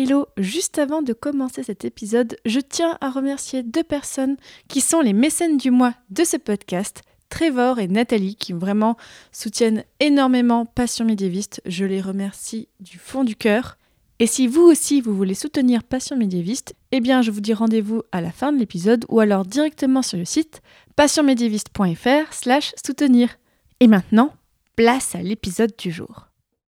Hello, juste avant de commencer cet épisode, je tiens à remercier deux personnes qui sont les mécènes du mois de ce podcast, Trevor et Nathalie, qui vraiment soutiennent énormément Passion médiéviste. Je les remercie du fond du cœur. Et si vous aussi vous voulez soutenir Passion médiéviste, eh bien je vous dis rendez-vous à la fin de l'épisode ou alors directement sur le site passionmédiéviste.fr slash soutenir. Et maintenant, place à l'épisode du jour.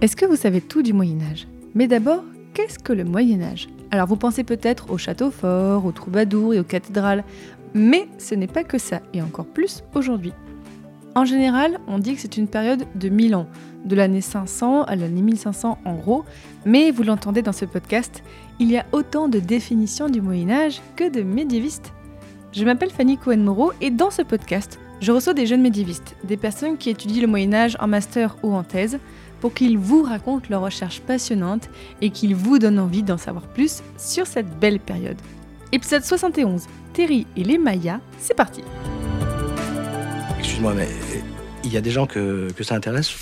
Est-ce que vous savez tout du Moyen Âge Mais d'abord, qu'est-ce que le Moyen Âge Alors vous pensez peut-être aux châteaux forts, aux troubadours et aux cathédrales, mais ce n'est pas que ça, et encore plus aujourd'hui. En général, on dit que c'est une période de 1000 ans, de l'année 500 à l'année 1500 en gros, mais vous l'entendez dans ce podcast, il y a autant de définitions du Moyen Âge que de médiévistes. Je m'appelle Fanny Cohen-Moreau et dans ce podcast, je reçois des jeunes médiévistes, des personnes qui étudient le Moyen Âge en master ou en thèse, pour qu'ils vous racontent leurs recherches passionnantes et qu'ils vous donnent envie d'en savoir plus sur cette belle période. Épisode 71, Terry et les Mayas, c'est parti Excuse-moi, mais il y a des gens que, que ça intéresse?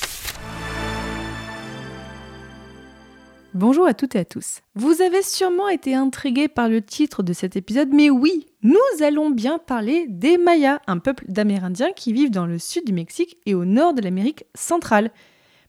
Bonjour à toutes et à tous. Vous avez sûrement été intrigués par le titre de cet épisode, mais oui, nous allons bien parler des Mayas, un peuple d'Amérindiens qui vivent dans le sud du Mexique et au nord de l'Amérique centrale.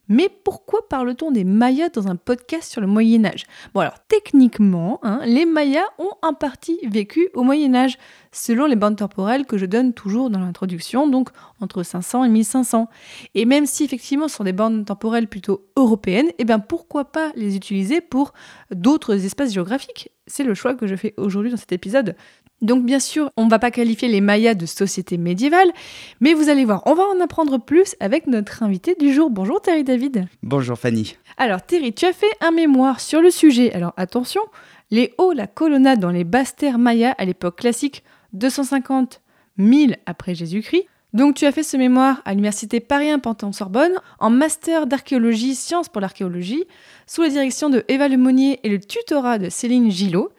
Mais pourquoi parle-t-on des Mayas dans un podcast sur le Moyen Âge Bon alors techniquement, hein, les Mayas ont en partie vécu au Moyen Âge, selon les bandes temporelles que je donne toujours dans l'introduction, donc entre 500 et 1500. Et même si effectivement ce sont des bandes temporelles plutôt européennes, eh bien pourquoi pas les utiliser pour d'autres espaces géographiques? C'est le choix que je fais aujourd'hui dans cet épisode. Donc bien sûr, on ne va pas qualifier les Mayas de société médiévale, mais vous allez voir, on va en apprendre plus avec notre invité du jour. Bonjour Terry David. Bonjour Fanny. Alors Terry, tu as fait un mémoire sur le sujet. Alors attention, les hauts, la colonnade dans les basses terres mayas à l'époque classique, 250 000 après Jésus-Christ. Donc tu as fait ce mémoire à l'université Paris 1 Panthon-Sorbonne en master d'archéologie, sciences pour l'archéologie, sous la direction de Eva Lemonnier et le tutorat de Céline Gillot.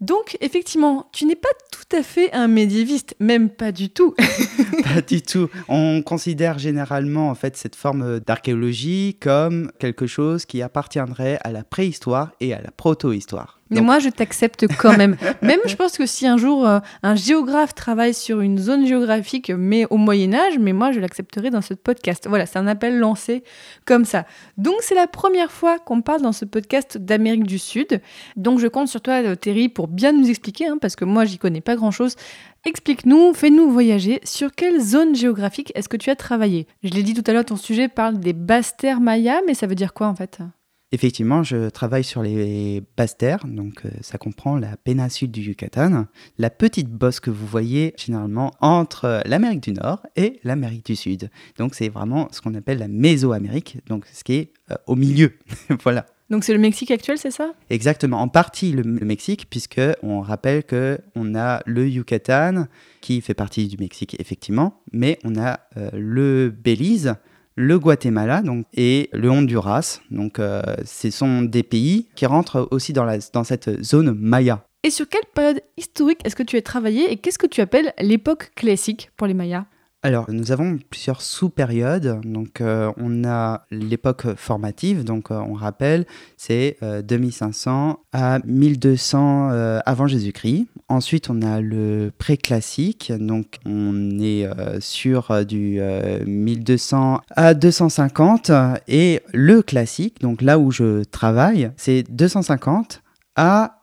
Donc, effectivement, tu n'es pas tout à fait un médiéviste, même pas du tout. pas du tout. On considère généralement en fait cette forme d'archéologie comme quelque chose qui appartiendrait à la préhistoire et à la proto-histoire. Mais moi, je t'accepte quand même. même, je pense que si un jour euh, un géographe travaille sur une zone géographique, mais au Moyen Âge, mais moi, je l'accepterai dans ce podcast. Voilà, c'est un appel lancé comme ça. Donc, c'est la première fois qu'on parle dans ce podcast d'Amérique du Sud. Donc, je compte sur toi, euh, Terry, pour bien nous expliquer, hein, parce que moi, j'y connais pas grand-chose. Explique-nous, fais-nous voyager. Sur quelle zone géographique est-ce que tu as travaillé? Je l'ai dit tout à l'heure, ton sujet parle des basses terres mayas, mais ça veut dire quoi en fait? Effectivement, je travaille sur les basses terres, donc euh, ça comprend la péninsule du Yucatan, la petite bosse que vous voyez généralement entre l'Amérique du Nord et l'Amérique du Sud. Donc c'est vraiment ce qu'on appelle la Mésoamérique, donc ce qui est euh, au milieu. voilà. Donc c'est le Mexique actuel, c'est ça? Exactement, en partie le, le Mexique, puisque on rappelle que on a le Yucatan qui fait partie du Mexique effectivement, mais on a euh, le Belize le Guatemala donc, et le Honduras. Donc, euh, ce sont des pays qui rentrent aussi dans, cette zone maya. Et sur quelle période historique est-ce que tu as travaillé et qu'est-ce que tu appelles l'époque classique pour les Mayas? Alors, nous avons plusieurs sous-périodes. Donc, euh, on a l'époque formative. Donc, euh, on rappelle, c'est euh, 2500 à 1200 euh, avant Jésus-Christ. Ensuite, on a le pré-classique. Donc, on est euh, sur euh, du 1200 à 250. Et le classique, donc là où je travaille, c'est 250 à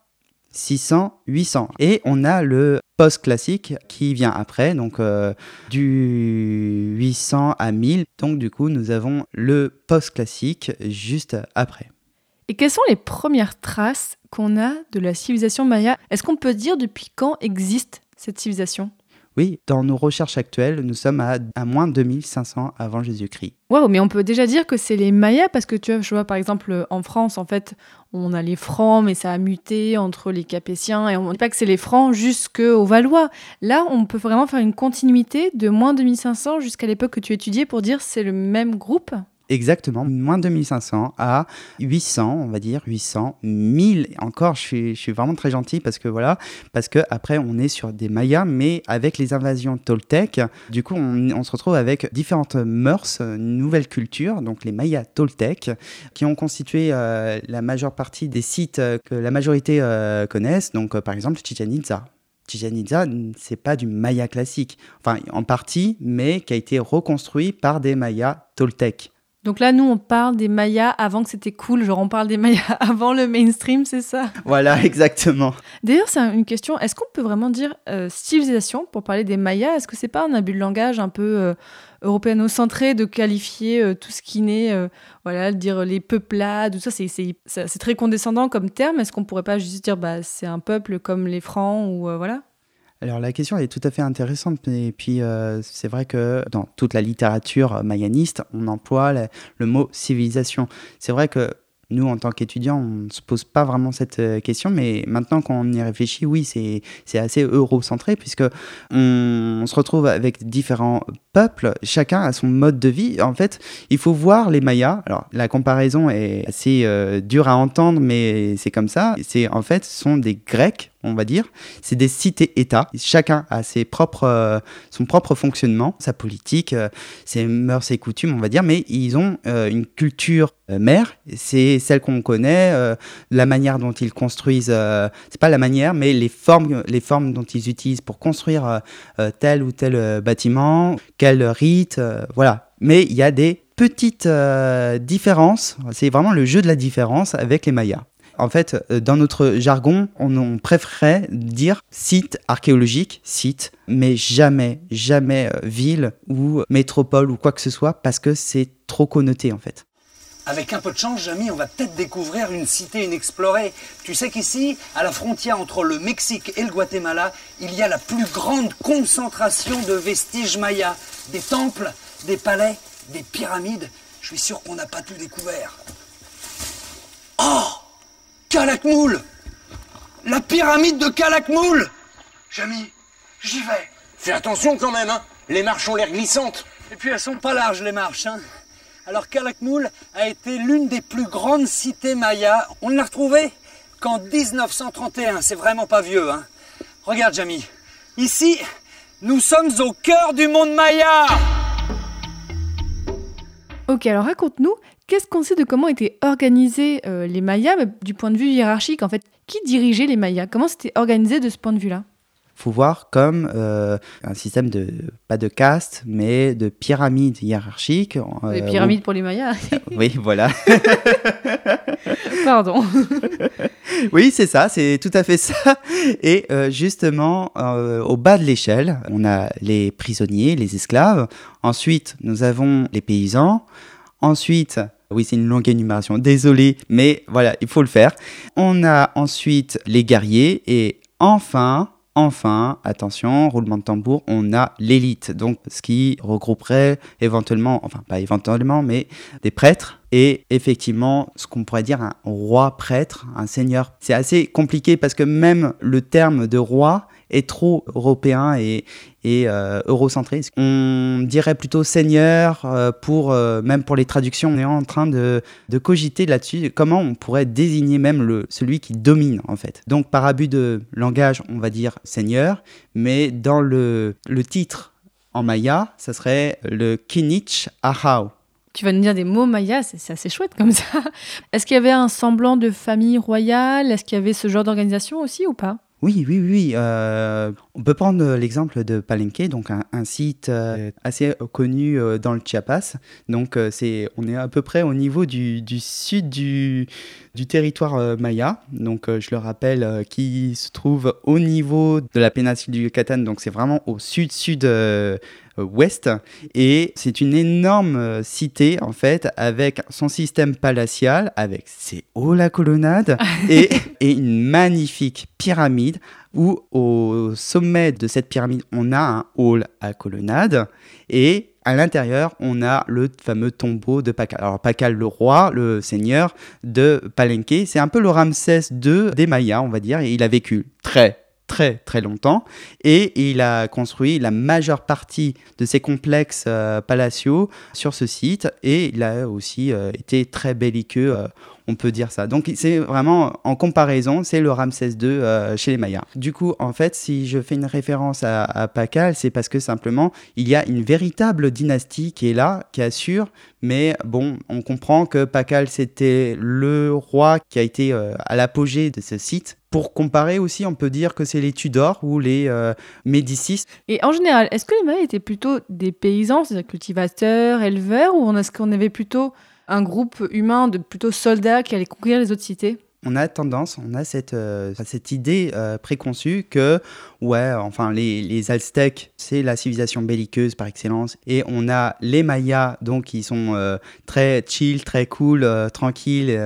600, 800. Et on a le post-classique qui vient après, donc euh, du 800 à 1000. Donc du coup, nous avons le post-classique juste après. Et quelles sont les premières traces qu'on a de la civilisation maya? Est-ce qu'on peut dire depuis quand existe cette civilisation? Oui, dans nos recherches actuelles, nous sommes à, moins 2500 avant Jésus-Christ. Waouh, mais on peut déjà dire que c'est les Mayas parce que tu vois, je vois par exemple en France, en fait, on a les Francs, mais ça a muté entre les Capétiens et on ne dit pas que c'est les Francs jusqu'aux Valois. Là, on peut vraiment faire une continuité de moins 2500 jusqu'à l'époque que tu étudiais pour dire c'est le même groupe? Exactement, moins 2500 à 800, on va dire 800, 1000. Encore, je suis, je suis vraiment très gentil parce que voilà, parce que après on est sur des Mayas, mais avec les invasions toltèques, du coup on, se retrouve avec différentes mœurs, une nouvelle culture, donc les Mayas toltèques, qui ont constitué euh, la majeure partie des sites euh, que la majorité euh, connaissent. Donc euh, par exemple Chichen Itza. Chichen Itza, c'est pas du Maya classique, enfin en partie, mais qui a été reconstruit par des Mayas toltèques. Donc là, nous, on parle des Mayas avant que c'était cool. Genre, on parle des Mayas avant le mainstream, c'est ça? Voilà, exactement. D'ailleurs, c'est une question. Est-ce qu'on peut vraiment dire euh, civilisation pour parler des Mayas? Est-ce que c'est pas un abus de langage un peu euh, européano-centré de qualifier euh, tout ce qui naît, euh, voilà, de dire les peuplades, tout ça, c'est, c'est, très condescendant comme terme. Est-ce qu'on pourrait pas juste dire, bah, c'est un peuple comme les Francs ou voilà? Alors la question est tout à fait intéressante et puis euh, c'est vrai que dans toute la littérature mayaniste, on emploie le, mot civilisation. C'est vrai que nous, en tant qu'étudiants, on ne se pose pas vraiment cette euh, question, mais maintenant qu'on y réfléchit, oui, c'est assez eurocentré, puisque on se retrouve avec différents peuples, chacun a son mode de vie. En fait, il faut voir les Mayas. Alors, la comparaison est assez euh, dure à entendre, mais c'est comme ça. C'est en fait, ce sont des Grecs, on va dire. C'est des cités-États. Chacun a ses propres, euh, son propre fonctionnement, sa politique, euh, ses mœurs et coutumes, on va dire, mais ils ont euh, une culture mère. C'est celle qu'on connaît, la manière dont ils construisent. c'est pas la manière, mais les formes, les formes dont ils utilisent pour construire tel ou tel bâtiment, quel rite, voilà. Mais il y a des petites différences. C'est vraiment le jeu de la différence avec les Mayas. En fait, euh, dans notre jargon, on, on dire site archéologique, site, mais jamais, jamais euh, ville ou métropole ou quoi que ce soit, parce que c'est trop connoté en fait. Avec un peu de chance, Jamy, on va peut-être découvrir une cité inexplorée. Tu sais qu'ici, à la frontière entre le Mexique et le Guatemala, il y a la plus grande concentration de vestiges mayas. Des temples, des palais, des pyramides. Je suis sûr qu'on n'a pas tout découvert. Oh Calakmoul La pyramide de Calakmoul Jamy, j'y vais. Fais attention quand même, hein Les marches ont l'air glissantes. Et puis elles sont pas larges les marches. Hein. Alors Calakmul a été l'une des plus grandes cités mayas. On ne l'a retrouvée qu'en 1931. C'est vraiment pas vieux. Hein. Regarde Jamy. Ici, nous sommes au cœur du monde maya. Ok, alors raconte-nous, qu'est-ce qu'on sait de comment étaient organisés euh, les Mayas du point de vue hiérarchique En fait, qui dirigeait les Mayas? Comment c'était organisé de ce point de vue-là? Faut voir comme euh, un système de pas de caste mais de pyramide hiérarchique. Les euh, pyramides pour les Mayas? Où- Oui, voilà. Pardon. Oui, c'est ça, c'est tout à fait ça. Et euh, justement, euh, au bas de l'échelle, on a les prisonniers, les esclaves. Ensuite, nous avons les paysans. Ensuite, oui, c'est une longue énumération, désolé, mais voilà, il faut le faire. On a ensuite les guerriers et enfin, enfin, attention, roulement de tambour, on a l'élite. Donc, ce qui regrouperait éventuellement, enfin pas éventuellement, mais des prêtres et effectivement ce qu'on pourrait dire un roi prêtre, un seigneur. C'est assez compliqué parce que même le terme de roi est trop européen et, et euh, eurocentré. On dirait plutôt seigneur euh, pour euh, même pour les traductions? On est en train de, cogiter là-dessus comment on pourrait désigner même le, celui qui domine en fait? Donc par abus de langage, on va dire seigneur, mais dans le, titre en maya, ça serait le Kinich Ahau. Tu vas nous dire des mots mayas, c'est assez chouette comme ça. Est-ce qu'il y avait un semblant de famille royale? Est-ce qu'il y avait ce genre d'organisation aussi ou pas? Oui, oui, oui. euh, on peut prendre l'exemple de Palenque, donc un, un site euh, assez connu euh, dans le Chiapas. Donc, euh, c'est, on est à peu près au niveau du, du sud du, du territoire euh, maya. Donc, euh, je le rappelle, euh, qui se trouve au niveau de la péninsule du Yucatan. Donc, c'est vraiment au sud-sud. Euh, ouest. Et c'est une énorme euh, cité, en fait, avec son système palatial, avec ses halls à colonnade et, et une magnifique pyramide où au sommet de cette pyramide, on a un hall à colonnade et à l'intérieur, on a le fameux tombeau de Pakal. Alors Pakal, le roi, le seigneur de Palenque, c'est un peu le Ramsès II des Mayas, on va dire, et il a vécu très très très longtemps. Et il a construit la majeure partie de ses complexes euh, palatiaux sur ce site. Et il a aussi euh, été très belliqueux euh, on peut dire ça. Donc c'est vraiment en comparaison, c'est le Ramsès II euh, chez les Mayas. Du coup, en fait, si je fais une référence à, à c'est parce que simplement il y a une véritable dynastie qui est là, qui assure. Mais bon, on comprend que Pakal c'était le roi qui a été euh, à l'apogée de ce site. Pour comparer aussi, on peut dire que c'est les Tudors ou les euh, Médicis. Et en général, est-ce que les Mayas étaient plutôt des paysans, c'est-à-dire cultivateurs, éleveurs, ou est-ce qu'on avait plutôt un groupe humain de plutôt soldats qui allaient conquérir les autres cités on a tendance, on a cette, euh, cette idée euh, préconçue que, ouais, enfin, les, les Aztèques, c'est la civilisation belliqueuse par excellence, et on a les Mayas, donc, qui sont euh, très chill, très cool, tranquilles,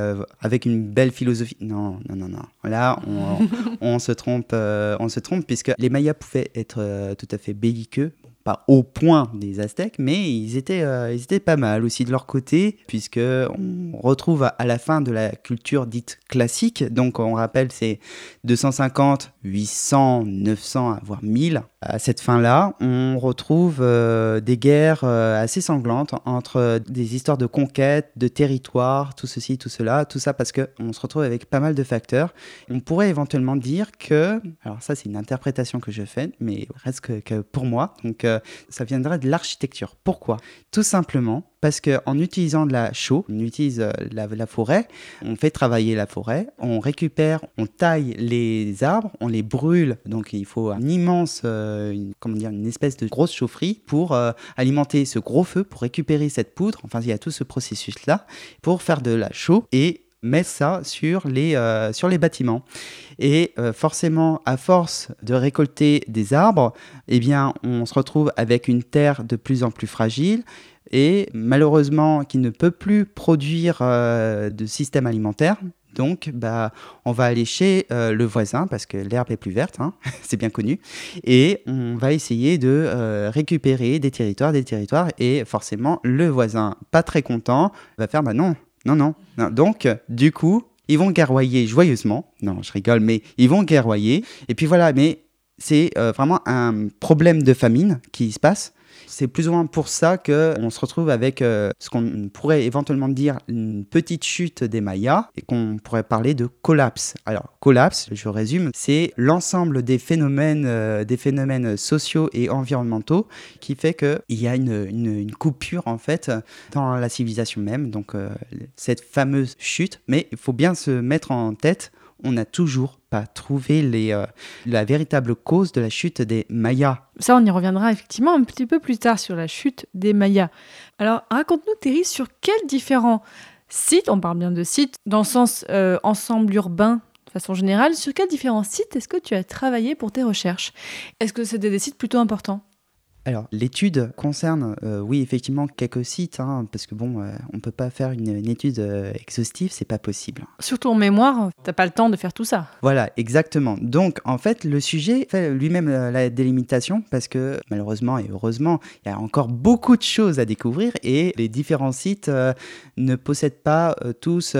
avec une belle philosophie. Non, non, non, non. Là, on, on se trompe, on se trompe, puisque les Mayas pouvaient être tout à fait belliqueux, pas au point des Aztèques, mais ils étaient, euh, ils étaient pas mal aussi de leur côté, puisque on retrouve à, à la fin de la culture dite classique, donc on rappelle c'est 250, 800, 900, voire 1000. À cette fin-là, on retrouve euh, des guerres euh, assez sanglantes entre euh, des histoires de conquête, de territoire, tout ceci, tout cela, tout ça parce qu'on se retrouve avec pas mal de facteurs. On pourrait éventuellement dire que, alors ça c'est une interprétation que je fais, mais reste que, pour moi, donc ça viendrait de l'architecture. Pourquoi? Tout simplement parce qu'en utilisant de la chaux, on utilise la, forêt, on fait travailler la forêt, on récupère, on taille les arbres, on les brûle. Donc il faut un immense, une- comment dire, une espèce de grosse chaufferie pour euh, alimenter ce gros feu, pour récupérer cette poudre. Enfin, il y a tout ce processus-là pour faire de la chaux et mettre ça sur les, euh, sur les bâtiments. Et euh, forcément, à force de récolter des arbres, eh bien, on se retrouve avec une terre de plus en plus fragile et malheureusement qui ne peut plus produire euh, de système alimentaire. Donc, bah, on va aller chez euh, le voisin parce que l'herbe est plus verte, hein, c'est bien connu, et on va essayer de euh, récupérer des territoires, des territoires, et forcément, le voisin, pas très content, va faire bah non, non, non. Donc, du coup, ils vont guerroyer joyeusement. Non, je rigole, mais ils vont guerroyer. Et puis voilà, mais c'est euh, vraiment un problème de famine qui se passe. C'est plus ou moins pour ça qu'on se retrouve avec euh, ce qu'on pourrait éventuellement dire une petite chute des Mayas et qu'on pourrait parler de collapse. Alors, collapse, je résume, c'est l'ensemble des phénomènes, euh, des phénomènes sociaux et environnementaux qui fait qu'il y a une coupure en fait dans la civilisation même. Donc, euh, cette fameuse chute. Mais il faut bien se mettre en tête on n'a toujours pas trouvé euh, la véritable cause de la chute des Mayas. Ça, on y reviendra effectivement un petit peu plus tard sur la chute des Mayas. Alors, raconte-nous, Thierry, sur quels différents sites, on parle bien de sites, dans le sens euh, ensemble urbain de façon générale, sur quels différents sites est-ce que tu as travaillé pour tes recherches? Est-ce que c'était des sites plutôt importants? Alors, l'étude concerne, euh, oui, effectivement, quelques sites, hein, parce que bon, euh, on peut pas faire une, une étude euh, exhaustive, c'est pas possible. Surtout en mémoire, t'as pas le temps de faire tout ça. Voilà, exactement. Donc, en fait, le sujet fait lui-même euh, la délimitation parce que, malheureusement et heureusement, il y a encore beaucoup de choses à découvrir et les différents sites ne possèdent pas tous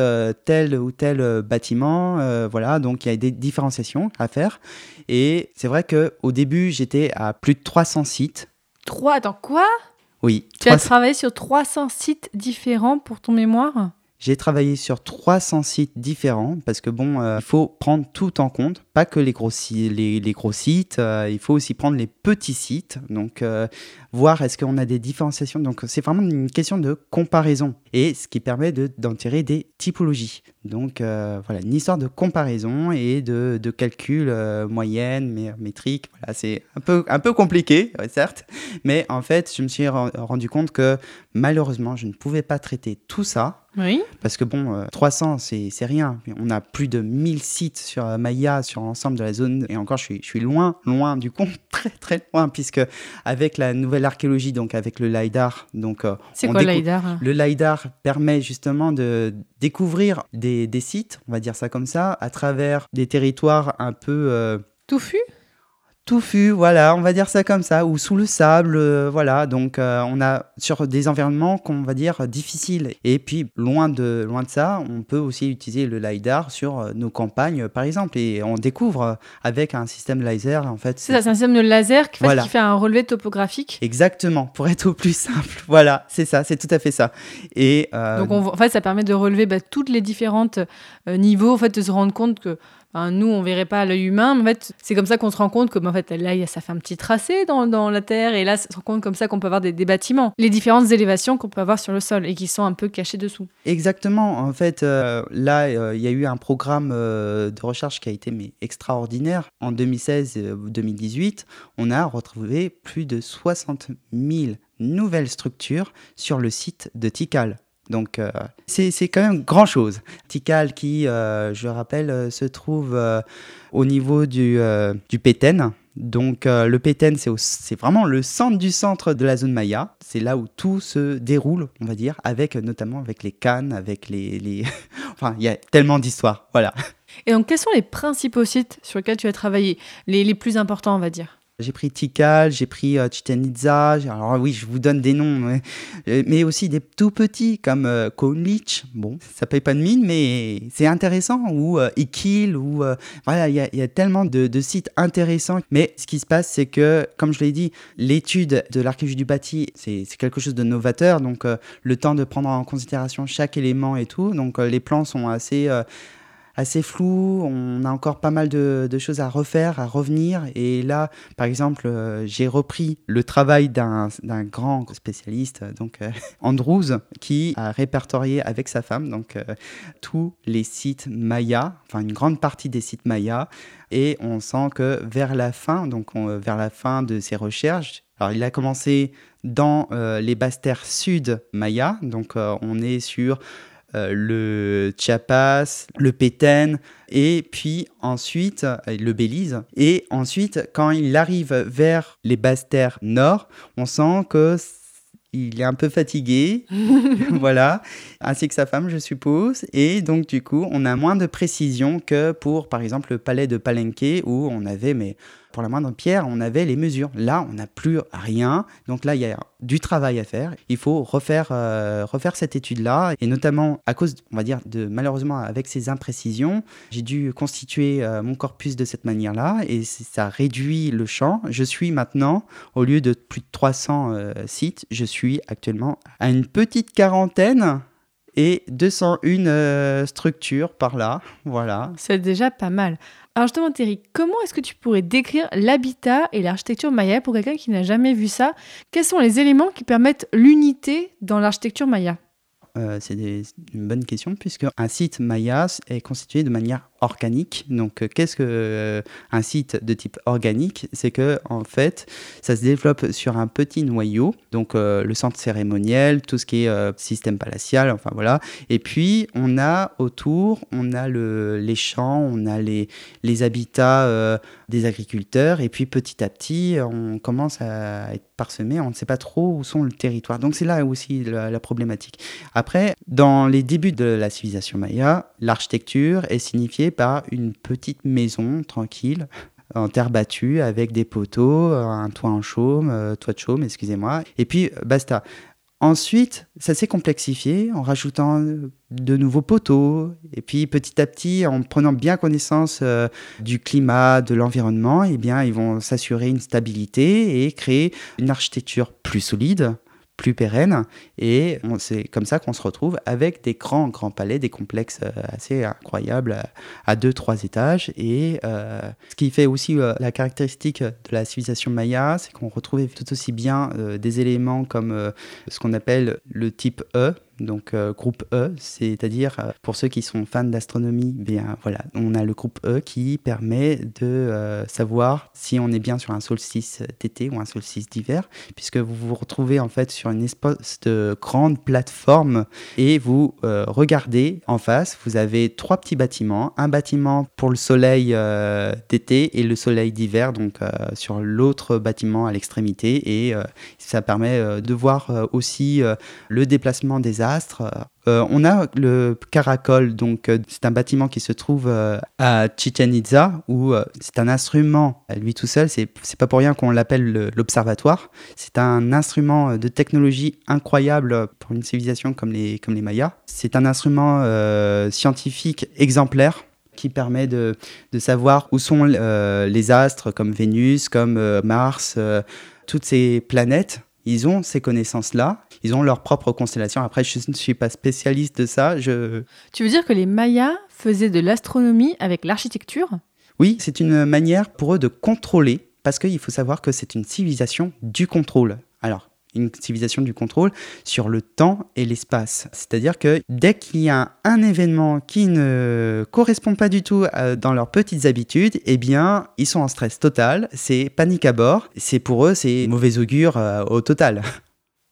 tel ou tel bâtiment. voilà, donc il y a des différenciations à faire. Et c'est vrai qu'au début, j'étais à plus de 300 sites. Trois, attends, quoi? Oui, Tu as 300 travaillé sur 300 sites différents pour ton mémoire? J'ai travaillé sur 300 sites différents parce que bon, euh, il faut prendre tout en compte, pas que les gros, si- les, les gros sites, euh, il faut aussi prendre les petits sites, donc euh, voir est-ce qu'on a des différenciations. Donc c'est vraiment une question de comparaison et ce qui permet de- d'en tirer des typologies. Donc euh, voilà, une histoire de comparaison et de, de calcul moyenne, mé- métrique. Voilà, c'est un peu, un peu compliqué, certes, mais en fait, je me suis ren- rendu compte que malheureusement, je ne pouvais pas traiter tout ça Oui. parce que bon, euh, 300, c'est rien. On a plus de 1000 sites sur Maya, sur sur l'ensemble de la zone. Et encore, je suis, je suis loin, loin du compte, très très loin, puisque avec la nouvelle archéologie, donc avec le LiDAR, donc euh, C'est quoi décou- l'AIDAR Le LiDAR permet justement de découvrir des, des sites, on va dire ça comme ça, à travers des territoires un peu euh, Touffu voilà, on va dire ça comme ça, ou sous le sable, euh, voilà. Donc euh, on a sur des environnements qu'on va dire difficiles. Et puis loin de loin de ça, on peut aussi utiliser le lidar sur euh, nos campagnes, par exemple, et on découvre avec un système laser en fait. C'est ça, c'est un système de laser qui fait, Voilà. qui fait un relevé topographique. Exactement, pour être au plus simple. Voilà, c'est ça, c'est tout à fait ça. Et euh, Donc on, en fait, ça permet de relever bah, toutes les différentes niveaux, en fait, de se rendre compte que nous, on verrait pas à l'œil humain, mais en fait, c'est comme ça qu'on se rend compte que ben, en fait, là, ça fait un petit tracé dans, la terre, et là, ça se rend compte comme ça qu'on peut avoir des, des bâtiments, les différentes élévations qu'on peut avoir sur le sol et qui sont un peu cachées dessous. Exactement. En fait, euh, là, euh, il y a eu un programme euh, de recherche qui a été mais, extraordinaire. En 2016-2018, on a retrouvé plus de 60 000 nouvelles structures sur le site de Tikal. Donc, euh, c'est quand même grand chose. Tikal, qui, euh, je le rappelle, euh, se trouve euh, au niveau du, Péten. Donc, le Péten, c'est vraiment le centre du centre de la zone Maya. C'est là où tout se déroule, on va dire, avec notamment avec les cannes, avec les. enfin, il y a tellement d'histoires. Voilà. Et donc, quels sont les principaux sites sur lesquels tu as travaillé? Les plus importants, on va dire? J'ai pris Tikal, j'ai pris euh, Chichen Itza. j'ai- Alors oui, je vous donne des noms, mais, euh, mais aussi des tout petits comme euh, Kounlich. Bon, ça paye pas de mine, mais c'est intéressant. Ou euh, Ikil, ou euh, voilà, il y, a- tellement de, de sites intéressants. Mais ce qui se passe, c'est que, comme je l'ai dit, l'étude de l'archéologie du bâti, c'est quelque chose de novateur. Donc euh, le temps de prendre en considération chaque élément et tout. Donc les plans sont assez assez flou, on a encore pas mal de, choses à refaire, à revenir. Et là, par exemple, euh, j'ai repris le travail d'un grand spécialiste, euh, donc euh, Andrews, qui a répertorié avec sa femme donc tous les sites mayas, enfin une grande partie des sites mayas. Et on sent que vers la fin, donc on- vers la fin de ses recherches, alors il a commencé dans les basses terres sud mayas, donc on est sur le Chiapas, le Péten, et puis ensuite euh, le Belize. Et ensuite, quand il arrive vers les basses terres nord, on sent que il est un peu fatigué, voilà, ainsi que sa femme, je suppose. Et donc, du coup, on a moins de précision que pour, par exemple, le palais de Palenque, où on avait, mais pour la moindre pierre, on avait les mesures. Là, on n'a plus rien. Donc là, il y a du travail à faire. Il faut refaire, euh, refaire cette étude-là. Et notamment, à cause, on va dire, de malheureusement, avec ces imprécisions, j'ai dû constituer euh, mon corpus de cette manière-là. Et ça réduit le champ. Je suis maintenant, au lieu de plus de 300 euh, sites, je suis actuellement à une petite quarantaine et 201 euh, structures par là. Voilà. C'est déjà pas mal. Alors justement, Thierry, comment est-ce que tu pourrais décrire l'habitat et l'architecture maya pour quelqu'un qui n'a jamais vu ça? Quels sont les éléments qui permettent l'unité dans l'architecture maya? Euh, c'est une bonne question puisque un site Maya est constitué de manière organique. Donc, euh, qu'est-ce que euh, un site de type organique? C'est que en fait, ça se développe sur un petit noyau. Donc, euh, le centre cérémoniel, tout ce qui est système palatial, enfin voilà. Et puis, on a autour, on a le, les champs, on a les, habitats des agriculteurs. Et puis, petit à petit, on commence à être parsemé. On ne sait pas trop où sont le territoire. Donc, c'est là aussi la, la problématique. Après, dans les débuts de la civilisation maya, l'architecture est signifiée par une petite maison tranquille en terre battue avec des poteaux, un toit en chaume, euh, toit de chaume, excusez-moi, et puis euh, basta. Ensuite, ça s'est complexifié en rajoutant euh, de nouveaux poteaux, et puis petit à petit, en prenant bien connaissance euh, du climat, de l'environnement, eh bien, ils vont s'assurer une stabilité et créer une architecture plus solide, plus pérenne. Et c'est comme ça qu'on se retrouve avec des grands, grands palais, des complexes euh, assez incroyables à- à deux, trois étages. Et euh, ce qui fait aussi euh, la caractéristique de la civilisation maya, c'est qu'on retrouvait tout aussi bien euh, des éléments comme euh, ce qu'on appelle le type E. donc euh, groupe E, c'est-à-dire euh, pour ceux qui sont fans d'astronomie, bien voilà, on a le groupe E qui permet de euh, savoir si on est bien sur un solstice d'été ou un solstice d'hiver, puisque vous vous retrouvez en fait sur une espèce de grande plateforme et vous regardez en face, vous avez trois petits bâtiments, un bâtiment pour le soleil d'été et le soleil d'hiver, donc sur l'autre bâtiment à l'extrémité, et ça permet de voir aussi le déplacement des astres. Euh, on a le Caracol, donc euh, c'est un bâtiment qui se trouve euh, à Chichen Itza, où euh, c'est un instrument, à lui tout seul, c'est pas pour rien qu'on l'appelle le- l'observatoire. C'est un instrument euh, de technologie incroyable pour une civilisation comme les, Mayas. C'est un instrument euh, scientifique exemplaire qui permet de, savoir où sont euh, les astres comme Vénus, comme euh, Mars, euh, toutes ces planètes. Ils ont ces connaissances-là, ils ont leur propre constellation. Après, je ne suis pas spécialiste de ça. Je... Tu veux dire que les Mayas faisaient de l'astronomie avec l'architecture? Oui, c'est une manière pour eux de contrôler, parce qu'il faut savoir que c'est une civilisation du contrôle. Alors, une civilisation du contrôle sur le temps et l'espace. C'est-à-dire que dès qu'il y a un événement qui ne correspond pas du tout euh, dans leurs petites habitudes, eh bien, ils sont en stress total, c'est panique à bord, c'est pour eux, c'est mauvais augure euh, au total.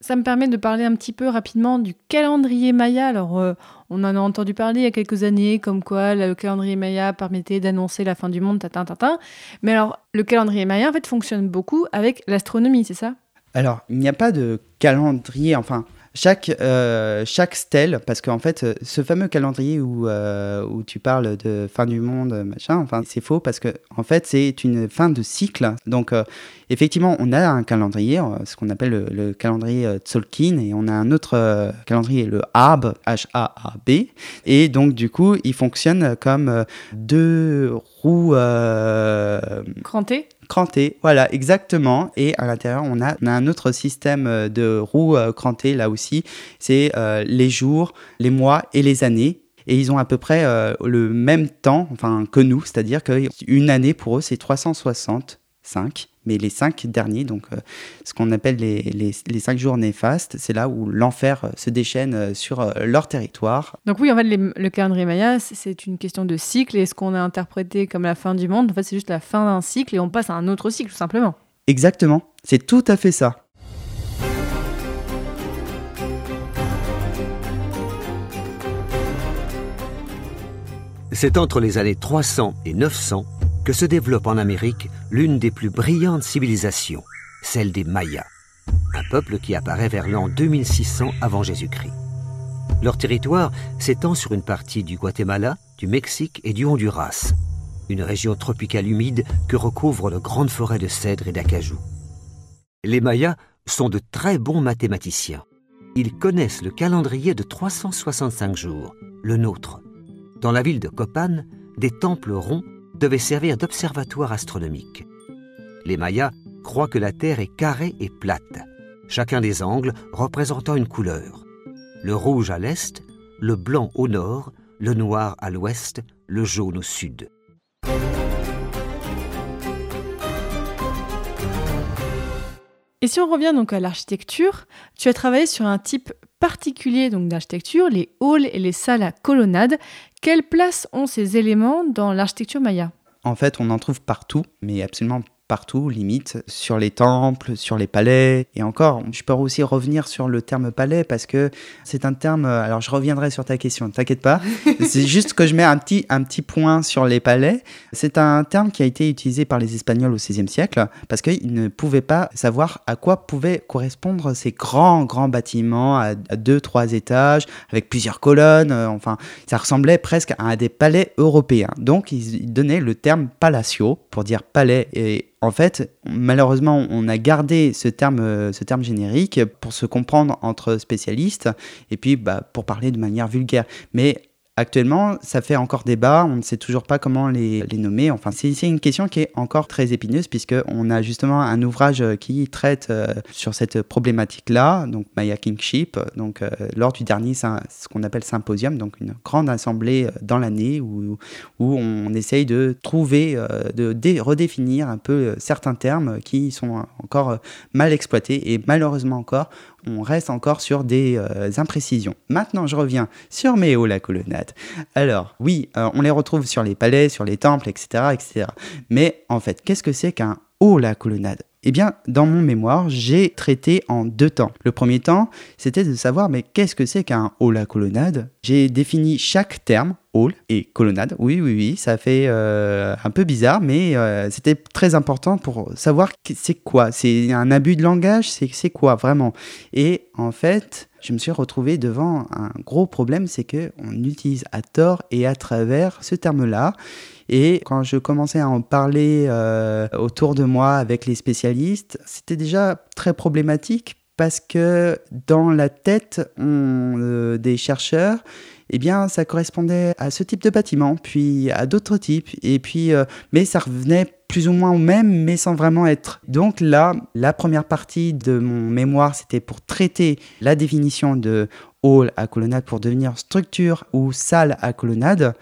Ça me permet de parler un petit peu rapidement du calendrier Maya. Alors, euh, on en a entendu parler il y a quelques années, comme quoi le calendrier Maya permettait d'annoncer la fin du monde, tatin, tatin. Mais alors, le calendrier Maya, en fait, fonctionne beaucoup avec l'astronomie, c'est ça? Alors, il n'y a pas de calendrier, enfin, chaque, euh, chaque stèle, parce qu'en fait, euh, ce fameux calendrier où, euh, où tu parles de fin du monde, machin, enfin, c'est faux parce que, en fait, c'est une fin de cycle. Donc, effectivement, on a un calendrier, ce qu'on appelle le, le calendrier Tzolk'in, et on a un autre calendrier, le HAB, H-A-A-B. Et donc, du coup, il fonctionne comme deux roues. euh, Cranté Cranté, voilà, exactement. Et à l'intérieur, on a, un autre système euh, de roues euh, crantées, là aussi. C'est euh, les jours, les mois et les années. Et ils ont à peu près le même temps que nous, c'est-à-dire qu'une année pour eux, c'est 365. Mais les cinq derniers, donc euh, ce qu'on appelle les, les, les cinq jours néfastes, c'est là où l'enfer euh, se déchaîne euh, sur leur territoire. Donc oui, en fait, les- le calendrier Maya, c'est une question de cycle. Et ce qu'on a interprété comme la fin du monde, en fait, c'est juste la fin d'un cycle et on passe à un autre cycle, tout simplement. Exactement, c'est tout à fait ça. C'est entre les années 300 et 900 que se développe en Amérique l'une des plus brillantes civilisations, celle des Mayas, un peuple qui apparaît vers l'an 2600 avant Jésus-Christ. Leur territoire s'étend sur une partie du Guatemala, du Mexique et du Honduras, une région tropicale humide que recouvrent de grandes forêts de cèdres et d'acajou. Les Mayas sont de très bons mathématiciens. Ils connaissent le calendrier de 365 jours, le nôtre. Dans la ville de Copan, des temples ronds devaient servir d'observatoire astronomique. Les Mayas croient que la Terre est carrée et plate, chacun des angles représentant une couleur. Le rouge à l'est, le blanc au nord, le noir à l'ouest, le jaune au sud. Et si on revient donc à l'architecture, tu as travaillé sur un type particulier donc d'architecture, les halls et les salles à colonnades. Quelle place ont ces éléments dans l'architecture maya? En fait, on en trouve partout, mais absolument partout, limite, sur les temples, sur les palais. Et encore, je peux aussi revenir sur le terme palais parce que c'est un terme. euh, Alors, je reviendrai sur ta question, t'inquiète pas. c'est juste que je mets un petit, un petit point sur les palais. C'est un terme qui a été utilisé par les Espagnols au XVIe siècle parce qu'ils ne pouvaient pas savoir à quoi pouvaient correspondre ces grands, grands bâtiments à, deux, trois étages avec plusieurs colonnes. euh, enfin, ça ressemblait presque à des palais européens. Donc, ils, ils donnaient le terme palacio pour dire palais. Et en fait, malheureusement, on a gardé ce terme, euh, ce terme générique pour se comprendre entre spécialistes et puis bah, pour parler de manière vulgaire. Mais Actuellement, ça fait encore débat, on ne sait toujours pas comment les, nommer. Enfin, c'est une question qui est encore très épineuse puisqu'on a justement un ouvrage qui traite euh, sur cette problématique-là, donc Maya Kingship, donc euh, lors du dernier, ce qu'on appelle symposium, donc une grande assemblée euh, dans l'année où, où on essaye de trouver, de dé- redéfinir un peu certains termes qui sont encore mal exploités et malheureusement encore, on reste encore sur des euh, imprécisions. Maintenant, je reviens sur mes hauts la colonnade. Alors, oui, euh, on les retrouve sur les palais, sur les temples, etc., etc. Mais en fait, qu'est-ce que c'est qu'un haut la colonnade? Eh bien, dans mon mémoire, j'ai traité en deux temps. Le premier temps, c'était de savoir, mais qu'est-ce que c'est qu'un hall à colonnade? J'ai défini chaque terme, hall et colonnade. Oui, oui, oui, ça fait euh, un peu bizarre, mais euh, c'était très important pour savoir c'est quoi. C'est un abus de langage, c'est quoi vraiment? Et en fait, je me suis retrouvé devant un gros problème, c'est que on utilise à tort et à travers ce terme-là. Et quand je commençais à en parler euh, autour de moi avec les spécialistes, c'était déjà très problématique parce que dans la tête euh, des chercheurs, eh bien, ça correspondait à ce type de bâtiment, puis à d'autres types, et puis, euh, mais ça revenait plus ou moins au même, mais sans vraiment être. Donc là, la première partie de mon mémoire, c'était pour traiter la définition de hall à colonnade pour devenir structure ou salle à colonnade.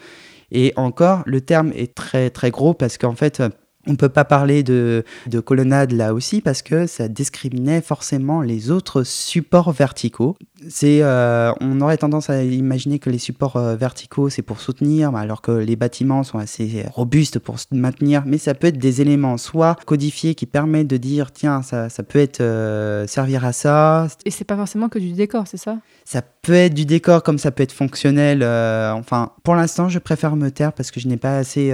Et encore, le terme est très très gros parce qu'en fait, on ne peut pas parler de, de, colonnade là aussi parce que ça discriminait forcément les autres supports verticaux. C'est, euh, on aurait tendance à imaginer que les supports euh, verticaux c'est pour soutenir, alors que les bâtiments sont assez robustes pour se maintenir. Mais ça peut être des éléments soit codifiés qui permettent de dire tiens ça, ça peut être euh, servir à ça. Et c'est pas forcément que du décor, c'est ça? Ça peut être du décor comme ça peut être fonctionnel. enfin, pour l'instant je préfère me taire parce que je n'ai pas assez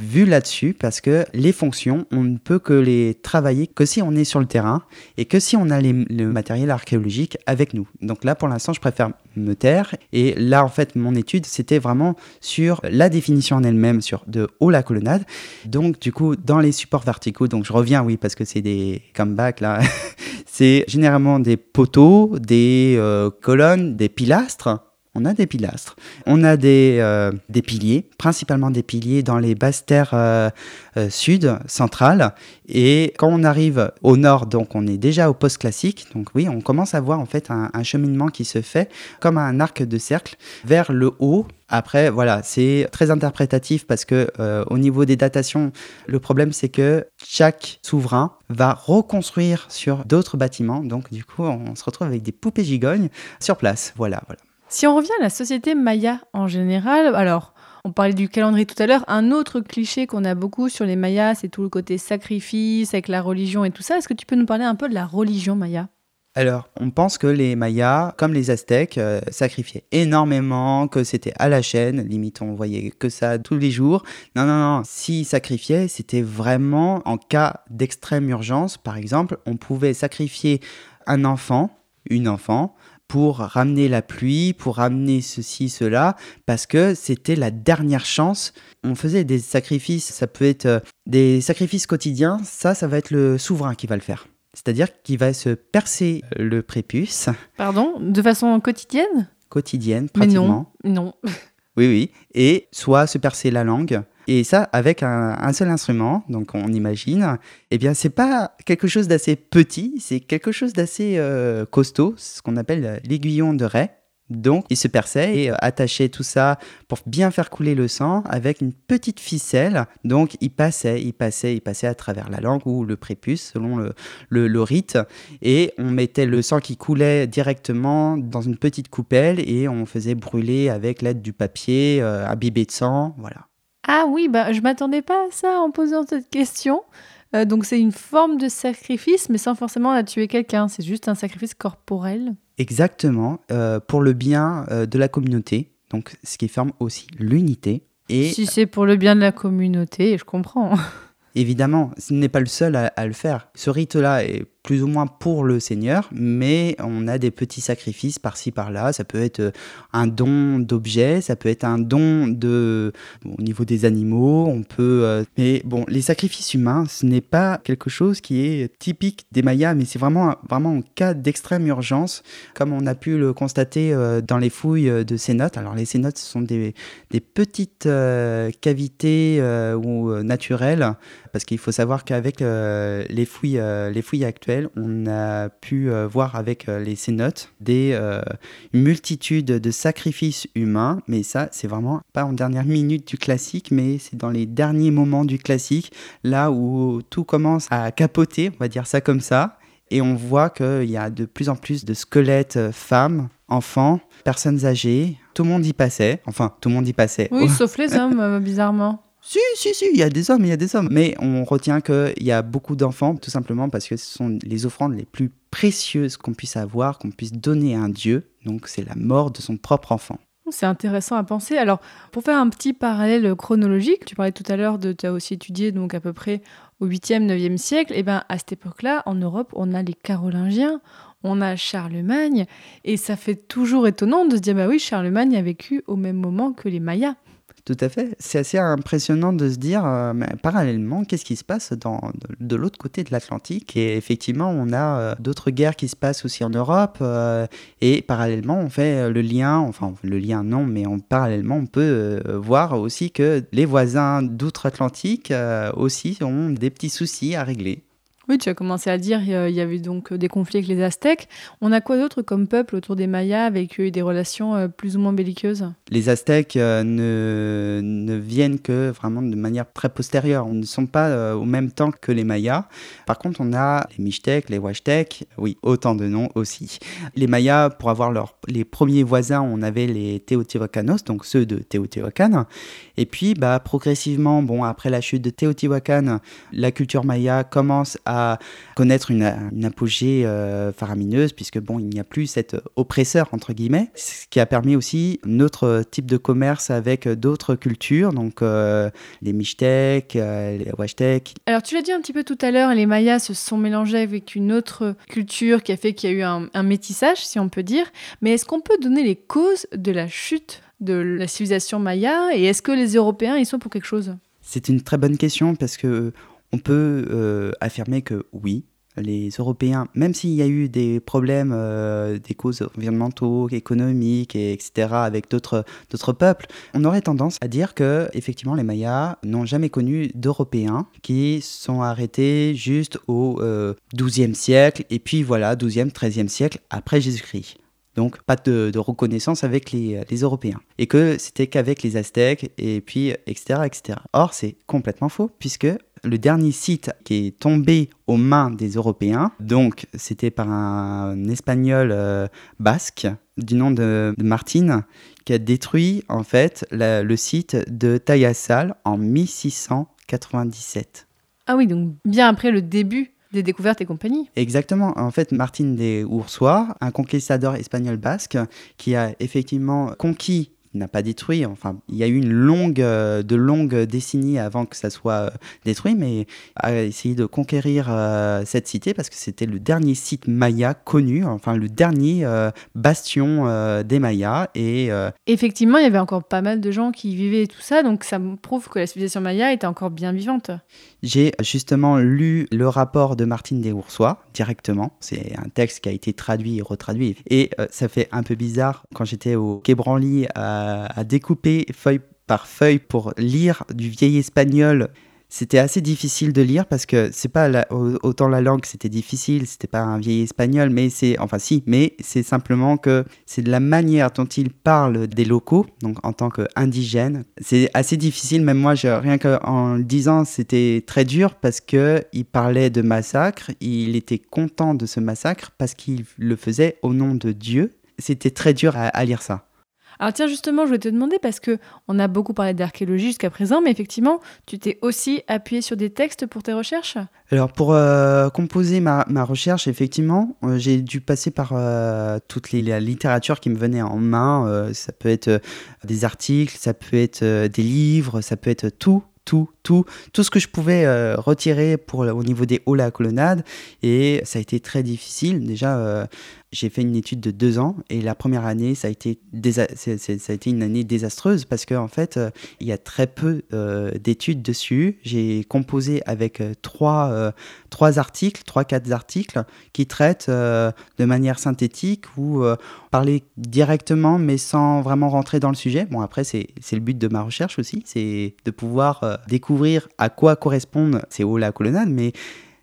vu là-dessus parce que les fonctions, on ne peut que les travailler que si on est sur le terrain et que si on a le matériel archéologique avec nous. Donc là, pour l'instant, je préfère me taire. Et là, en fait, mon étude, c'était vraiment sur la définition en elle-même, sur de haut la colonnade. Donc, du coup, dans les supports verticaux, donc je reviens, oui, parce que c'est des comebacks là. c'est généralement des poteaux, des euh, colonnes, des pilastres on a des pilastres, on a des, euh, des piliers, principalement des piliers dans les basses terres euh, euh, sud, centrales. Et quand on arrive au nord, donc on est déjà au post classique. Donc oui, on commence à voir en fait un, cheminement qui se fait comme un arc de cercle vers le haut. Après, voilà, c'est très interprétatif parce que au niveau des datations, le problème c'est que chaque souverain va reconstruire sur d'autres bâtiments. Donc du coup, on se retrouve avec des poupées gigognes sur place. Voilà, voilà. Si on revient à la société maya en général, alors on parlait du calendrier tout à l'heure, un autre cliché qu'on a beaucoup sur les mayas, c'est tout le côté sacrifice avec la religion et tout ça. Est-ce que tu peux nous parler un peu de la religion maya? Alors, on pense que les Mayas, comme les Aztèques, euh, sacrifiaient énormément, que c'était à la chaîne, limite on voyait que ça tous les jours. Non, non, non, s'ils sacrifiaient, c'était vraiment en cas d'extrême urgence. Par exemple, on pouvait sacrifier un enfant, une enfant, pour ramener la pluie, pour ramener ceci, cela, parce que c'était la dernière chance. On faisait des sacrifices, ça peut être euh, des sacrifices quotidiens, ça, ça va être le souverain qui va le faire. C'est-à-dire qu'il va se percer le prépuce. Pardon De façon quotidienne? Quotidienne, pratiquement. Mais non, non. oui, oui. Et soit se percer la langue, et ça, avec un, seul instrument, donc on imagine, eh bien, c'est pas quelque chose d'assez petit, c'est quelque chose d'assez euh, costaud, ce qu'on appelle l'aiguillon de raie. Donc, il se perçait et euh, attachait tout ça pour bien faire couler le sang avec une petite ficelle. Donc, il passait, il passait, il passait à travers la langue ou le prépuce selon le, le, rite. Et on mettait le sang qui coulait directement dans une petite coupelle et on faisait brûler avec l'aide du papier euh, imbibé de sang. Voilà. Ah oui, bah, je m'attendais pas à ça en posant cette question. Euh, donc c'est une forme de sacrifice, mais sans forcément la tuer quelqu'un. C'est juste un sacrifice corporel. Exactement, euh, pour le bien euh, de la communauté. Donc ce qui forme aussi l'unité. Et si c'est pour le bien de la communauté, je comprends. Évidemment, ce n'est pas le seul à, à le faire. Ce rite-là est plus ou moins pour le Seigneur, mais on a des petits sacrifices par-ci par-là. Ça peut être euh, un don d'objets, ça peut être un don de au niveau des animaux. On peut, euh, mais bon, les sacrifices humains, ce n'est pas quelque chose qui est typique des Mayas, mais c'est vraiment vraiment en cas d'extrême urgence, comme on a pu le constater euh, dans les fouilles de cénotes. Alors les cénotes, ce sont des, des petites cavités ou naturelles, parce qu'il faut savoir qu'avec les fouilles les fouilles actuelles on a pu euh, voir avec euh, les cénotes des euh, multitudes de sacrifices humains, mais ça, c'est vraiment pas en dernière minute du classique, mais c'est dans les derniers moments du classique, là où tout commence à capoter, on va dire ça comme ça. Et on voit qu'il y a de plus en plus de squelettes euh, femmes, enfants, personnes âgées. Tout le monde y passait. Enfin, tout le monde y passait. Oui, sauf les hommes, euh, bizarrement. Si, si, si, il y a des hommes, il y a des hommes. Mais on retient qu'il y a beaucoup d'enfants, tout simplement parce que ce sont les offrandes les plus précieuses qu'on puisse avoir, qu'on puisse donner à un Dieu. Donc c'est la mort de son propre enfant. C'est intéressant à penser. Alors, pour faire un petit parallèle chronologique, tu parlais tout à l'heure de, tu as aussi étudié donc à peu près au 8e, 9e siècle. Et bien, à cette époque-là, en Europe, on a les Carolingiens, on a Charlemagne, et ça fait toujours étonnant de se dire, bah oui, Charlemagne a vécu au même moment que les Mayas. Tout à fait. C'est assez impressionnant de se dire, euh, parallèlement, qu'est-ce qui se passe dans, de, l'autre côté de l'Atlantique? Et effectivement, on a euh, d'autres guerres qui se passent aussi en Europe. euh, et parallèlement, on fait le lien, enfin le lien non, mais parallèlement, on peut voir aussi que les voisins d'outre-Atlantique aussi ont des petits soucis à régler. Tu as commencé à dire, il y avait donc des conflits avec les Aztèques. On a quoi d'autre comme peuple autour des Mayas avec eux des relations euh, plus ou moins belliqueuses? Les Aztèques euh, ne, ne viennent que vraiment de manière très postérieure. On ne sont pas euh, au même temps que les Mayas. Par contre, on a les Mixtèques, les Huachtèques, oui, autant de noms aussi. Les Mayas, pour avoir leurs, les premiers voisins, on avait les Teotihuacanos, donc ceux de Teotihuacan. Et puis, bah, progressivement, bon, après la chute de Teotihuacan, la culture maya commence à connaître une, une apogée euh, faramineuse, puisque bon, il n'y a plus cet oppresseur, entre guillemets, ce qui a permis aussi notre type de commerce avec d'autres cultures, donc euh, les Mixtèques, euh, les Huachtèques. Alors, tu l'as dit un petit peu tout à l'heure, les Mayas se sont mélangés avec une autre culture qui a fait qu'il y a eu un, un métissage, si on peut dire. Mais est-ce qu'on peut donner les causes de la chute de la civilisation maya et est-ce que les Européens ils sont pour quelque chose? C'est une très bonne question parce que on peut euh, affirmer que oui, les Européens, même s'il y a eu des problèmes, euh, des causes environnementaux, économiques, et etc., avec d'autres peuples, on aurait tendance à dire que effectivement les Mayas n'ont jamais connu d'Européens qui sont arrêtés juste au euh, XIIe siècle et puis voilà, XIIe, XIIIe siècle après Jésus-Christ. Donc pas de, de, reconnaissance avec les, les Européens. Et que c'était qu'avec les Aztèques, et puis etc. etc. Or, c'est complètement faux, puisque le dernier site qui est tombé aux mains des Européens, donc c'était par un Espagnol euh, basque du nom de, de Martine, qui a détruit en fait la, le site de Tayassal en 1697. Ah oui, donc bien après le début des découvertes et compagnie. Exactement. En fait, Martin de Ursois, un conquistador espagnol basque, qui a effectivement conquis n'a pas détruit. Enfin, il y a eu une longue, euh, de longues décennies avant que ça soit euh, détruit, mais a essayé de conquérir euh, cette cité parce que c'était le dernier site maya connu, enfin le dernier euh, bastion euh, des Mayas. Et effectivement, il y avait encore pas mal de gens qui vivaient et tout ça, donc ça prouve que la civilisation maya était encore bien vivante. J'ai justement lu le rapport de Martine Deshoursois directement. C'est un texte qui a été traduit et retraduit. Et ça fait un peu bizarre quand j'étais au Quai Branly à, à découper feuille par feuille pour lire du vieil espagnol c'était assez difficile de lire parce que c'est pas autant la langue c'était difficile, c'était pas un vieil espagnol, mais c'est enfin si, mais c'est simplement que c'est de la manière dont il parle des locaux, donc en tant qu'indigène, c'est assez difficile. Même moi, rien qu'en le disant, c'était très dur parce que il parlait de massacre, il était content de ce massacre parce qu'il le faisait au nom de Dieu. C'était très dur à, à lire ça. Alors tiens, justement, je voulais te demander, parce que on a beaucoup parlé d'archéologie jusqu'à présent, mais effectivement, tu t'es aussi appuyé sur des textes pour tes recherches? Alors pour euh, composer ma, recherche, effectivement, euh, j'ai dû passer par euh, toute la littérature qui me venait en main. ça peut être des articles, ça peut être des livres, ça peut être tout tout, tout, tout ce que je pouvais retirer pour, au niveau des hauts la colonnade. Et ça a été très difficile. Déjà, j'ai fait une étude de deux ans et la première année, ça a été, ça a été une année désastreuse parce qu'en en fait, euh, il y a très peu euh, d'études dessus. J'ai composé avec euh, trois, trois articles, trois, quatre articles qui traitent de manière synthétique ou parler directement mais sans vraiment rentrer dans le sujet. Bon, après, c'est le but de ma recherche aussi, c'est de pouvoir découvrir à quoi correspondent ces hauts la colonnade, mais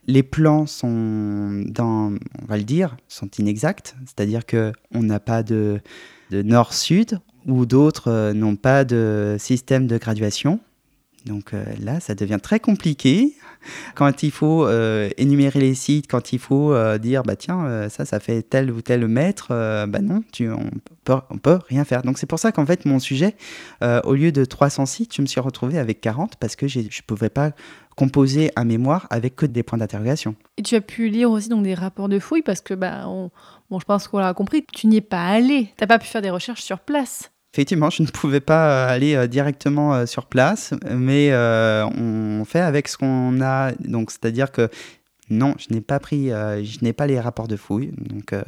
les plans sont, on va le dire, sont inexacts, c'est-à-dire que on n'a pas de, nord-sud ou d'autres euh, n'ont pas de système de graduation. Donc euh, là, ça devient très compliqué. quand il faut euh, énumérer les sites, quand il faut dire bah tiens ça ça fait tel ou tel mètre, bah non, tu, on peut on peut rien faire. Donc c'est pour ça qu'en fait mon sujet, au lieu de 300 sites, je me suis retrouvé avec 40 parce que je pouvais pas composer un mémoire avec que des points d'interrogation. Et tu as pu lire aussi donc des rapports de fouilles parce que bah on... bon je pense qu'on l'a compris, tu n'y es pas allé, t'as pas pu faire des recherches sur place. Effectivement, je ne pouvais pas euh, aller euh, directement euh, sur place, mais euh, on fait avec ce qu'on a. Donc, c'est-à-dire que non, je n'ai pas pris, euh, je n'ai pas les rapports de fouilles. Donc, euh,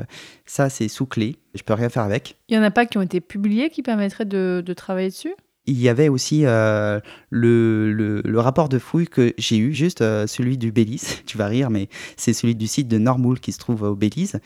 ça, c'est sous clé. Je peux rien faire avec. Il y en a pas qui ont été publiés qui permettraient de, de travailler dessus? Il y avait aussi euh, le, le- le rapport de fouille que j'ai eu, juste euh, celui du Belize. Tu vas rire, mais c'est celui du site de Normoul qui se trouve au Belize,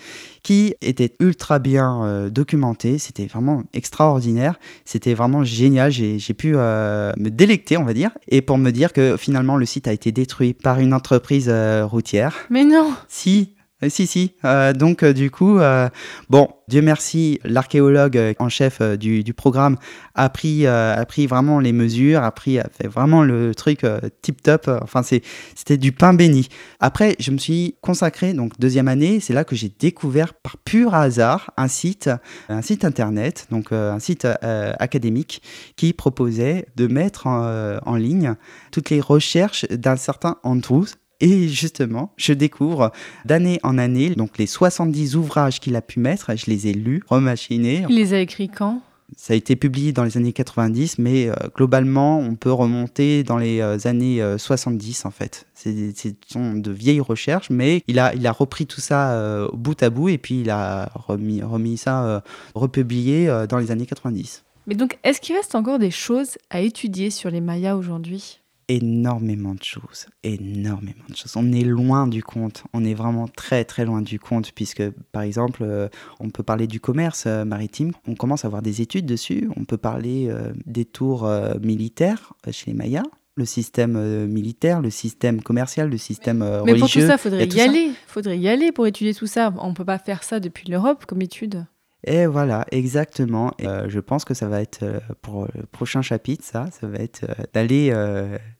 qui était ultra bien euh, documenté. C'était vraiment extraordinaire. C'était vraiment génial. J'ai pu me délecter, on va dire, et pour me dire que finalement le site a été détruit par une entreprise routière. Mais non Si, si, si. Euh, donc, euh, du coup, euh, bon, Dieu merci, l'archéologue euh, en chef euh, du, programme a pris, euh, a pris vraiment les mesures, a, pris, a fait vraiment le truc euh, tip-top. Euh, Enfin, c'était du pain béni. Après, je me suis consacré, donc deuxième année, c'est là que j'ai découvert par pur hasard un site, un site internet, donc euh, un site euh, académique qui proposait de mettre en, euh, en ligne toutes les recherches d'un certain Andrews. Et justement, je découvre d'année en année, donc les 70 ouvrages qu'il a pu mettre, je les ai lus, remachinés. Il les a écrits quand? Ça a été publié dans les années 90, mais euh, globalement, on peut remonter dans les euh, années euh, 70 en fait. C'est c'est- ce sont de vieilles recherches, mais il a, il a repris tout ça euh, bout à bout et puis il a remis, remis ça, euh, republié euh, dans les années 90. Mais donc est-ce qu'il reste encore des choses à étudier sur les Mayas aujourd'hui? Énormément de choses, énormément de choses. On est loin du compte, on est vraiment très très loin du compte, puisque par exemple, euh, on peut parler du commerce euh, maritime, on commence à avoir des études dessus, on peut parler euh, des tours militaires chez les Mayas, le système euh, militaire, le système commercial, le système euh, Mais pour religieux. tout ça, il y faudrait y ça. aller. Faudrait y aller pour étudier tout ça. On peut pas faire ça depuis l'Europe comme étude. Et voilà, exactement. Euh, je pense que ça va être euh, pour le prochain chapitre, ça, ça va être euh, d'aller,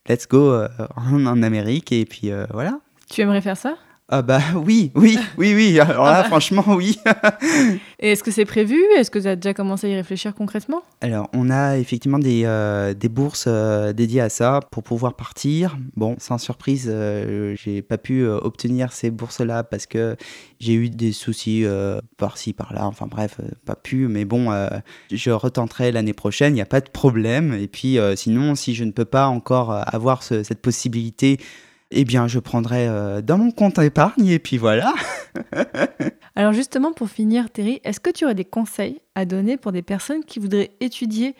let's go en, Amérique, et puis voilà. Tu aimerais faire ça? Ah bah oui, oui, oui, oui. Alors là, Ah bah. franchement, oui. Et est-ce que c'est prévu? Est-ce que tu as déjà commencé à y réfléchir concrètement? Alors, on a effectivement des, euh, des bourses euh, dédiées à ça pour pouvoir partir. Bon, sans surprise, euh, j'ai pas pu euh, obtenir ces bourses-là parce que j'ai eu des soucis par-ci, par-là. Enfin bref, pas pu. Mais bon, je retenterai l'année prochaine, il n'y a pas de problème. Et puis, sinon, si je ne peux pas encore avoir ce- cette possibilité, eh bien, je prendrai euh, dans mon compte épargne et puis voilà. Alors justement, pour finir, Terry, est-ce que tu aurais des conseils à donner pour des personnes qui voudraient étudier,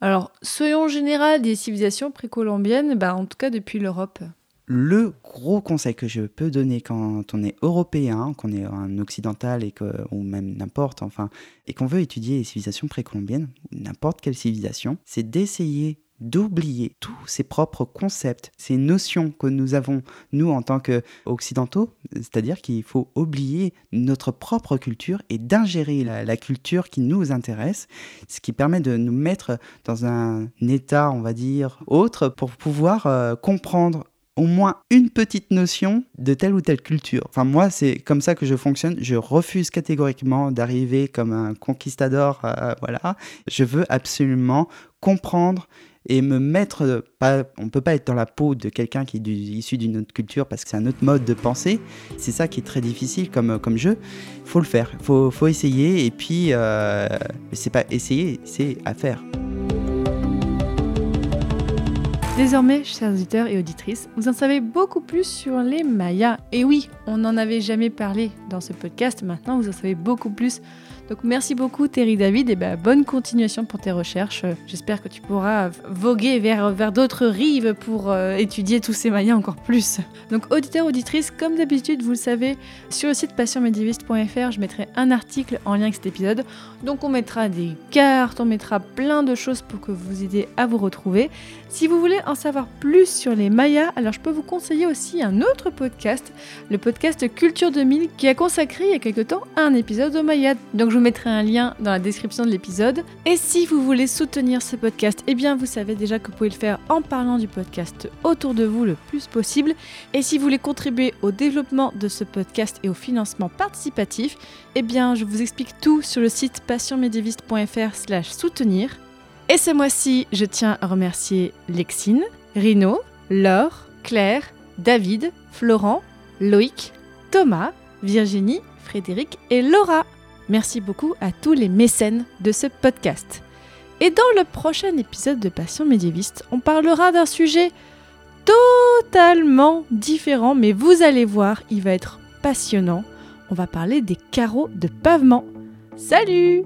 alors soyons général des civilisations précolombiennes, bah, en tout cas depuis l'Europe Le gros conseil que je peux donner quand on est européen, qu'on est un occidental et que, ou même n'importe, enfin, et qu'on veut étudier les civilisations précolombiennes, ou n'importe quelle civilisation, c'est d'essayer d'oublier tous ces propres concepts, ces notions que nous avons, nous, en tant qu'occidentaux, c'est-à-dire qu'il faut oublier notre propre culture et d'ingérer la, culture qui nous intéresse, ce qui permet de nous mettre dans un état, on va dire, autre pour pouvoir euh, comprendre au moins une petite notion de telle ou telle culture. Enfin, moi, c'est comme ça que je fonctionne. Je refuse catégoriquement d'arriver comme un conquistador. euh, voilà. Je veux absolument comprendre et me mettre. Pas, on peut pas être dans la peau de quelqu'un qui est issu d'une autre culture parce que c'est un autre mode de pensée. C'est ça qui est très difficile comme, comme jeu. Faut le faire. Faut, faut essayer. Et puis, euh, c'est pas essayer, c'est à faire. Désormais, chers auditeurs et auditrices, vous en savez beaucoup plus sur les Mayas. Et oui, on n'en avait jamais parlé dans ce podcast, maintenant vous en savez beaucoup plus. Donc merci beaucoup Terry David et bah, bonne continuation pour tes recherches. J'espère que tu pourras voguer vers, vers d'autres rives pour euh, étudier tous ces Mayas encore plus. Donc auditeurs, auditrices, comme d'habitude, vous le savez, sur le site passionmédiéviste.fr, je mettrai un article en lien avec cet épisode. Donc on mettra des cartes, on mettra plein de choses pour que vous aidiez à vous retrouver. Si vous voulez en savoir plus sur les Mayas, alors je peux vous conseiller aussi un autre podcast, le podcast Culture 2000, qui a consacré il y a quelque temps un épisode aux Mayas. Donc je vous mettrai un lien dans la description de l'épisode. Et si vous voulez soutenir ce podcast, eh bien vous savez déjà que vous pouvez le faire en parlant du podcast autour de vous le plus possible. Et si vous voulez contribuer au développement de ce podcast et au financement participatif, eh bien je vous explique tout sur le site passionmédiéviste.fr slash soutenir. Et ce mois-ci, je tiens à remercier Lexine, Rino, Laure, Claire, David, Florent, Loïc, Thomas, Virginie, Frédéric et Laura. Merci beaucoup à tous les mécènes de ce podcast. Et dans le prochain épisode de Passion médiéviste, on parlera d'un sujet totalement différent, mais vous allez voir, il va être passionnant. On va parler des carreaux de pavement. Salut